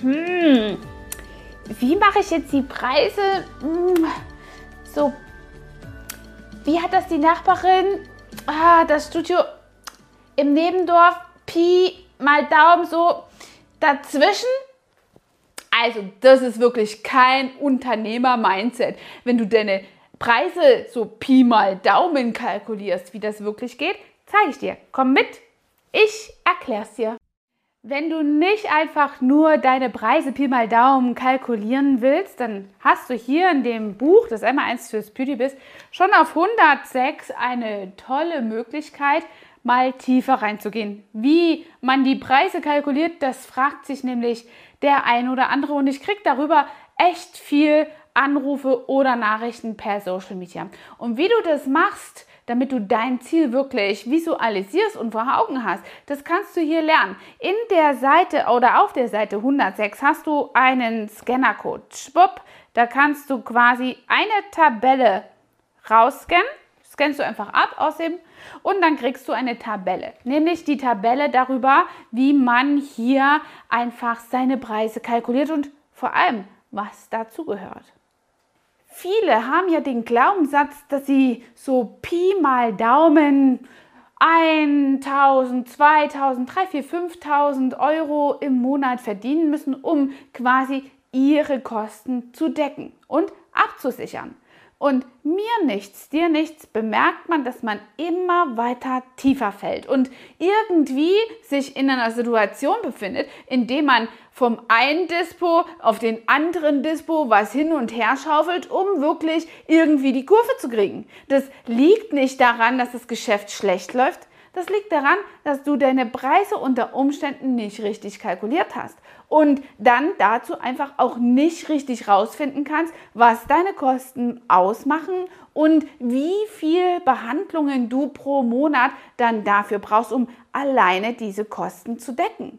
hm, wie mache ich jetzt die Preise hm, so? Wie hat das die Nachbarin? Ah, das Studio im Nebendorf, Pi mal Daumen so dazwischen. Also, das ist wirklich kein Unternehmer-Mindset. Wenn du deine Preise so Pi mal Daumen kalkulierst, wie das wirklich geht, zeige ich dir. Komm mit, ich erkläre es dir. Wenn du nicht einfach nur deine Preise Pi mal Daumen kalkulieren willst, dann hast du hier in dem Buch, das einmal eins fürs Beauty bist, schon auf 106 eine tolle Möglichkeit, mal tiefer reinzugehen. Wie man die Preise kalkuliert, das fragt sich nämlich der ein oder andere und ich kriege darüber echt viel Anrufe oder Nachrichten per Social Media. Und wie du das machst, damit du dein Ziel wirklich visualisierst und vor Augen hast, das kannst du hier lernen. In der Seite oder auf der Seite 106 hast du einen Scannercode. Schwupp, da kannst du quasi eine Tabelle rausscannen. Scannst du einfach ab aus dem und dann kriegst du eine Tabelle, nämlich die Tabelle darüber, wie man hier einfach seine Preise kalkuliert und vor allem, was dazu gehört. Viele haben ja den Glaubenssatz, dass sie so Pi mal Daumen 1000, 2000, 3, 4, 5000 Euro im Monat verdienen müssen, um quasi ihre Kosten zu decken und abzusichern. Und mir nichts, dir nichts, bemerkt man, dass man immer weiter tiefer fällt und irgendwie sich in einer Situation befindet, in dem man vom einen Dispo auf den anderen Dispo was hin und her schaufelt, um wirklich irgendwie die Kurve zu kriegen. Das liegt nicht daran, dass das Geschäft schlecht läuft, das liegt daran, dass du deine Preise unter Umständen nicht richtig kalkuliert hast und dann dazu einfach auch nicht richtig rausfinden kannst, was deine Kosten ausmachen und wie viel Behandlungen du pro Monat dann dafür brauchst, um alleine diese Kosten zu decken.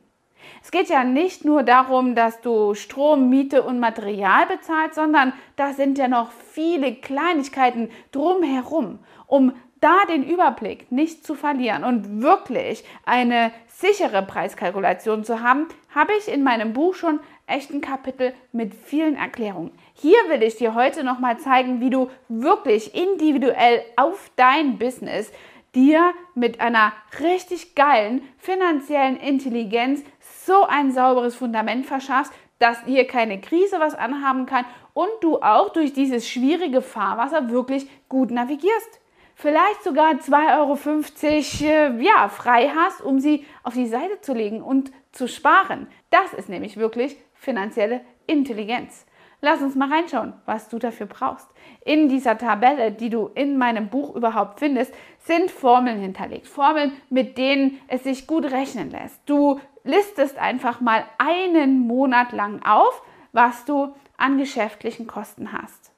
Es geht ja nicht nur darum, dass du Strom, Miete und Material bezahlst, sondern da sind ja noch viele Kleinigkeiten drumherum, um da den Überblick nicht zu verlieren und wirklich eine sichere Preiskalkulation zu haben, habe ich in meinem Buch schon echt ein Kapitel mit vielen Erklärungen. Hier will ich dir heute nochmal zeigen, wie du wirklich individuell auf dein Business dir mit einer richtig geilen finanziellen Intelligenz so ein sauberes Fundament verschaffst, dass dir keine Krise was anhaben kann und du auch durch dieses schwierige Fahrwasser wirklich gut navigierst vielleicht sogar 2,50 Euro äh, ja, frei hast, um sie auf die Seite zu legen und zu sparen. Das ist nämlich wirklich finanzielle Intelligenz. Lass uns mal reinschauen, was du dafür brauchst. In dieser Tabelle, die du in meinem Buch überhaupt findest, sind Formeln hinterlegt. Formeln, mit denen es sich gut rechnen lässt. Du listest einfach mal einen Monat lang auf, was du an geschäftlichen Kosten hast.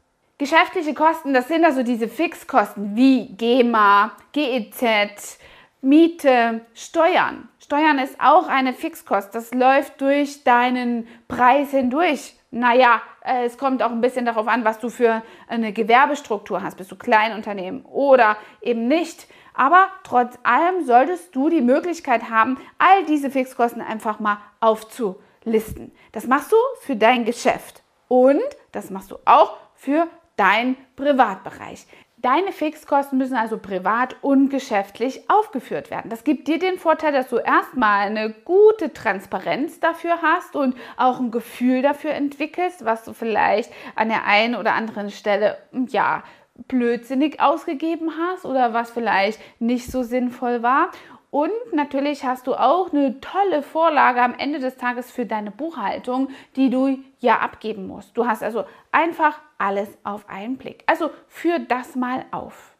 Geschäftliche Kosten, das sind also diese Fixkosten wie GEMA, GEZ, Miete, Steuern. Steuern ist auch eine Fixkost. Das läuft durch deinen Preis hindurch. Naja, äh, es kommt auch ein bisschen darauf an, was du für eine Gewerbestruktur hast. Bist du Kleinunternehmen oder eben nicht. Aber trotz allem solltest du die Möglichkeit haben, all diese Fixkosten einfach mal aufzulisten. Das machst du für dein Geschäft und das machst du auch für dein Privatbereich. Deine Fixkosten müssen also privat und geschäftlich aufgeführt werden. Das gibt dir den Vorteil, dass du erstmal eine gute Transparenz dafür hast und auch ein Gefühl dafür entwickelst, was du vielleicht an der einen oder anderen Stelle ja blödsinnig ausgegeben hast oder was vielleicht nicht so sinnvoll war. Und natürlich hast du auch eine tolle Vorlage am Ende des Tages für deine Buchhaltung, die du ja abgeben musst. Du hast also einfach alles auf einen Blick. Also führ das mal auf.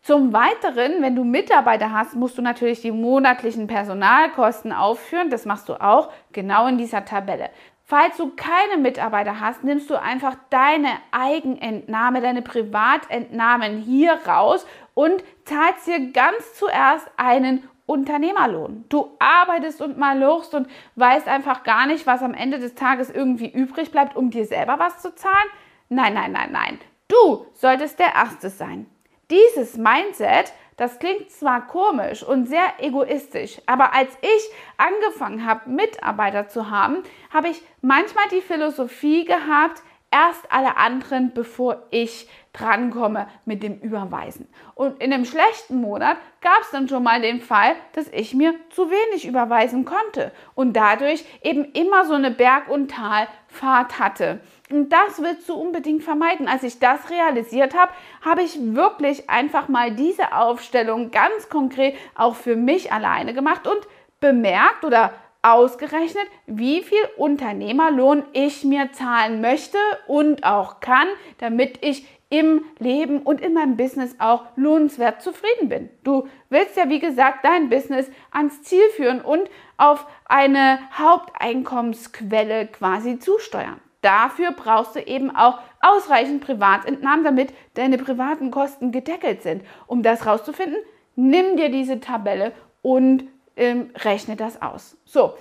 Zum Weiteren, wenn du Mitarbeiter hast, musst du natürlich die monatlichen Personalkosten aufführen. Das machst du auch genau in dieser Tabelle. Falls du keine Mitarbeiter hast, nimmst du einfach deine Eigenentnahme, deine Privatentnahmen hier raus und zahlst dir ganz zuerst einen Unternehmerlohn. Du arbeitest und mal lachst und weißt einfach gar nicht, was am Ende des Tages irgendwie übrig bleibt, um dir selber was zu zahlen. Nein, nein, nein, nein. Du solltest der Erste sein. Dieses Mindset Das klingt zwar komisch und sehr egoistisch, aber als ich angefangen habe, Mitarbeiter zu haben, habe ich manchmal die Philosophie gehabt, erst alle anderen, bevor ich drankomme mit dem Überweisen. Und in einem schlechten Monat gab es dann schon mal den Fall, dass ich mir zu wenig überweisen konnte und dadurch eben immer so eine Berg- und Talfahrt hatte. Und das willst du unbedingt vermeiden. Als ich das realisiert habe, habe ich wirklich einfach mal diese Aufstellung ganz konkret auch für mich alleine gemacht und bemerkt oder ausgerechnet, wie viel Unternehmerlohn ich mir zahlen möchte und auch kann, damit ich im Leben und in meinem Business auch lohnenswert zufrieden bin. Du willst ja, wie gesagt, dein Business ans Ziel führen und auf eine Haupteinkommensquelle quasi zusteuern. Dafür brauchst du eben auch ausreichend Privatentnahmen, damit deine privaten Kosten gedeckelt sind. Um das rauszufinden, nimm dir diese Tabelle und ähm, rechne das aus. So,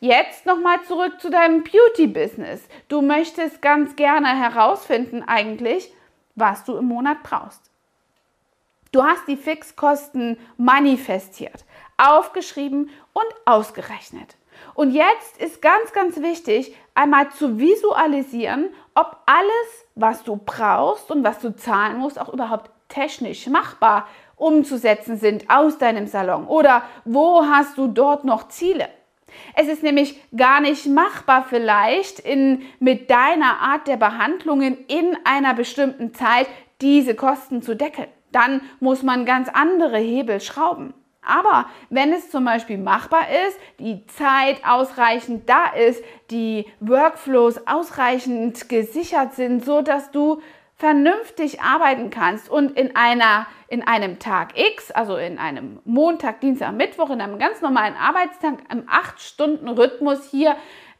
Jetzt nochmal zurück zu deinem Beauty-Business. Du möchtest ganz gerne herausfinden eigentlich, was du im Monat brauchst. Du hast die Fixkosten manifestiert, aufgeschrieben und ausgerechnet. Und jetzt ist ganz, ganz wichtig, einmal zu visualisieren, ob alles, was du brauchst und was du zahlen musst, auch überhaupt technisch machbar umzusetzen sind aus deinem Salon. Oder wo hast du dort noch Ziele? Es ist nämlich gar nicht machbar vielleicht in, mit deiner Art der Behandlungen in einer bestimmten Zeit diese Kosten zu deckeln. Dann muss man ganz andere Hebel schrauben. Aber wenn es zum Beispiel machbar ist, die Zeit ausreichend da ist, die Workflows ausreichend gesichert sind, so dass du vernünftig arbeiten kannst und in einer in einem Tag X, also in einem Montag, Dienstag, Mittwoch, in einem ganz normalen Arbeitstag, im 8-Stunden-Rhythmus hier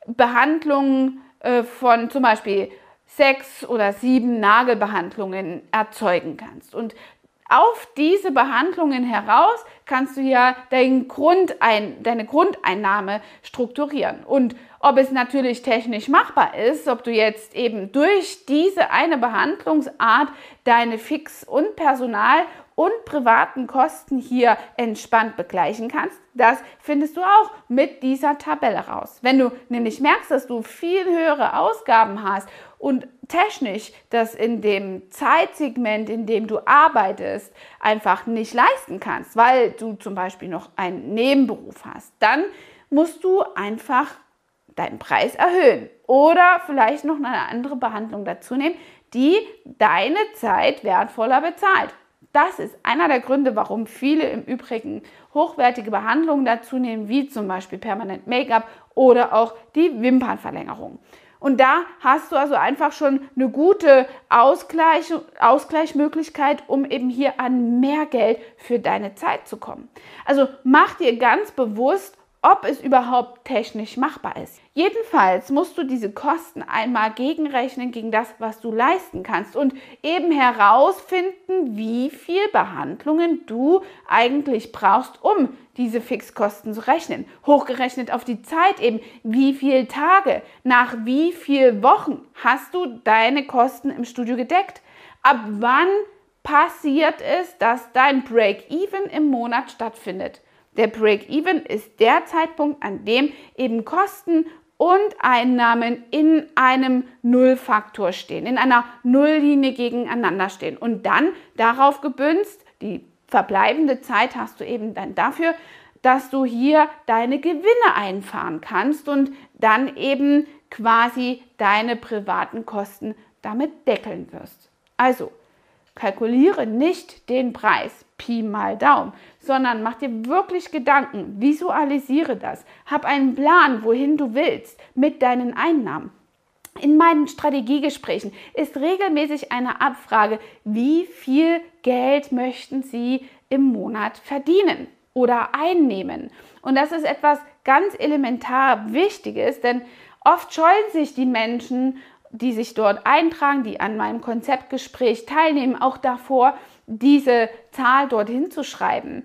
Behandlungen äh, von zum Beispiel sechs oder sieben Nagelbehandlungen erzeugen kannst. Und auf diese Behandlungen heraus kannst du ja dein Grundein, deine Grundeinnahme strukturieren. Und ob es natürlich technisch machbar ist, ob du jetzt eben durch diese eine Behandlungsart deine Fix- und Personal- und privaten Kosten hier entspannt begleichen kannst, das findest du auch mit dieser Tabelle raus. Wenn du nämlich merkst, dass du viel höhere Ausgaben hast und technisch das in dem Zeitsegment, in dem du arbeitest, einfach nicht leisten kannst, weil du zum Beispiel noch einen Nebenberuf hast, dann musst du einfach deinen Preis erhöhen oder vielleicht noch eine andere Behandlung dazu nehmen, die deine Zeit wertvoller bezahlt. Das ist einer der Gründe, warum viele im Übrigen hochwertige Behandlungen dazu nehmen, wie zum Beispiel Permanent Make-up oder auch die Wimpernverlängerung. Und da hast du also einfach schon eine gute Ausgleich, Ausgleichmöglichkeit, um eben hier an mehr Geld für deine Zeit zu kommen. Also mach dir ganz bewusst, ob es überhaupt technisch machbar ist. Jedenfalls musst du diese Kosten einmal gegenrechnen gegen das, was du leisten kannst und eben herausfinden, wie viel Behandlungen du eigentlich brauchst, um diese Fixkosten zu rechnen. Hochgerechnet auf die Zeit eben, wie viele Tage, nach wie vielen Wochen hast du deine Kosten im Studio gedeckt? Ab wann passiert es, dass dein Break-Even im Monat stattfindet? Der Break-Even ist der Zeitpunkt, an dem eben Kosten und Einnahmen in einem Nullfaktor stehen, in einer Nulllinie gegeneinander stehen. Und dann darauf gebünzt, die verbleibende Zeit hast du eben dann dafür, dass du hier deine Gewinne einfahren kannst und dann eben quasi deine privaten Kosten damit deckeln wirst. Also kalkuliere nicht den Preis, Pi mal Daumen, sondern mach dir wirklich Gedanken, visualisiere das, hab einen Plan, wohin du willst mit deinen Einnahmen. In meinen Strategiegesprächen ist regelmäßig eine Abfrage, wie viel Geld möchten Sie im Monat verdienen oder einnehmen. Und das ist etwas ganz elementar Wichtiges, denn oft scheuen sich die Menschen, die sich dort eintragen, die an meinem Konzeptgespräch teilnehmen, auch davor, diese Zahl dorthin zu schreiben.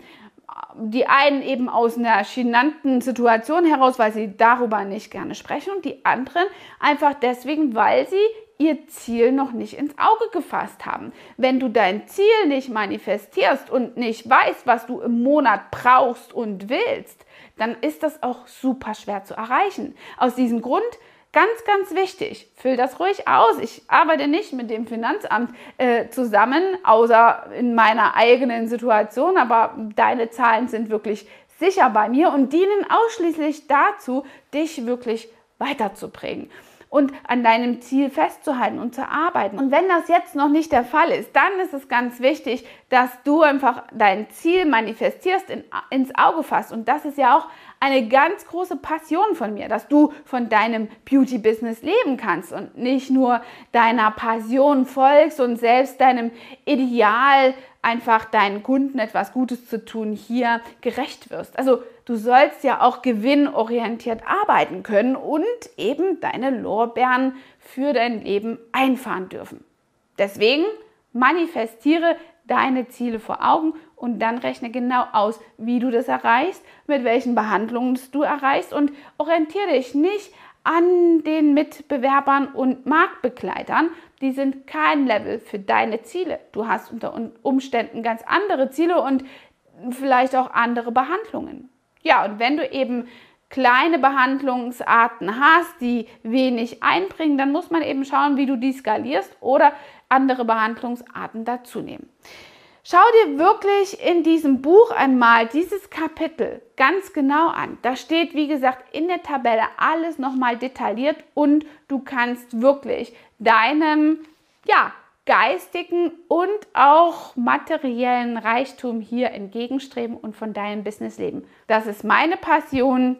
die einen eben aus einer genannten Situation heraus, weil sie darüber nicht gerne sprechen und die anderen einfach deswegen, weil sie ihr Ziel noch nicht ins Auge gefasst haben. Wenn du dein Ziel nicht manifestierst und nicht weißt, was du im Monat brauchst und willst, dann ist das auch super schwer zu erreichen. Aus diesem Grund Ganz, ganz wichtig, füll das ruhig aus. Ich arbeite nicht mit dem Finanzamt äh, zusammen, außer in meiner eigenen Situation, aber deine Zahlen sind wirklich sicher bei mir und dienen ausschließlich dazu, dich wirklich weiterzubringen und an deinem Ziel festzuhalten und zu arbeiten. Und wenn das jetzt noch nicht der Fall ist, dann ist es ganz wichtig, dass du einfach dein Ziel manifestierst, in, ins Auge fasst. Und das ist ja auch eine ganz große Passion von mir, dass du von deinem Beauty-Business leben kannst und nicht nur deiner Passion folgst und selbst deinem Ideal einfach deinen Kunden etwas Gutes zu tun hier gerecht wirst. Also du sollst ja auch gewinnorientiert arbeiten können und eben deine Lorbeeren für dein Leben einfahren dürfen. Deswegen manifestiere deine Ziele vor Augen und dann rechne genau aus, wie du das erreichst, mit welchen Behandlungen du erreichst und orientiere dich nicht an den Mitbewerbern und Marktbegleitern. Die sind kein Level für deine Ziele. Du hast unter Umständen ganz andere Ziele und vielleicht auch andere Behandlungen. Ja, und wenn du eben kleine Behandlungsarten hast, die wenig einbringen, dann muss man eben schauen, wie du die skalierst oder andere Behandlungsarten dazu nehmen. Schau dir wirklich in diesem Buch einmal dieses Kapitel ganz genau an. Da steht, wie gesagt, in der Tabelle alles nochmal detailliert und du kannst wirklich deinem, ja, geistigen und auch materiellen Reichtum hier entgegenstreben und von deinem Business leben. Das ist meine Passion,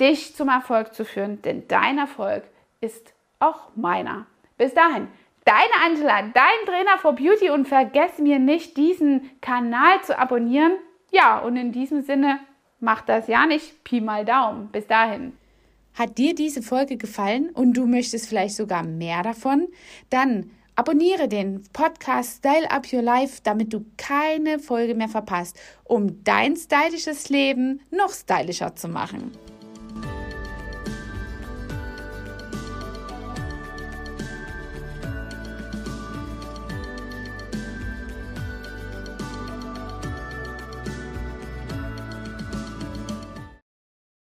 dich zum Erfolg zu führen, denn dein Erfolg ist auch meiner. Bis dahin. Deine Angela, dein Trainer for Beauty und vergess mir nicht, diesen Kanal zu abonnieren. Ja, und in diesem Sinne, mach das ja nicht. Pi mal Daumen. Bis dahin. Hat dir diese Folge gefallen und du möchtest vielleicht sogar mehr davon? Dann abonniere den Podcast Style Up Your Life, damit du keine Folge mehr verpasst, um dein stylisches Leben noch stylischer zu machen.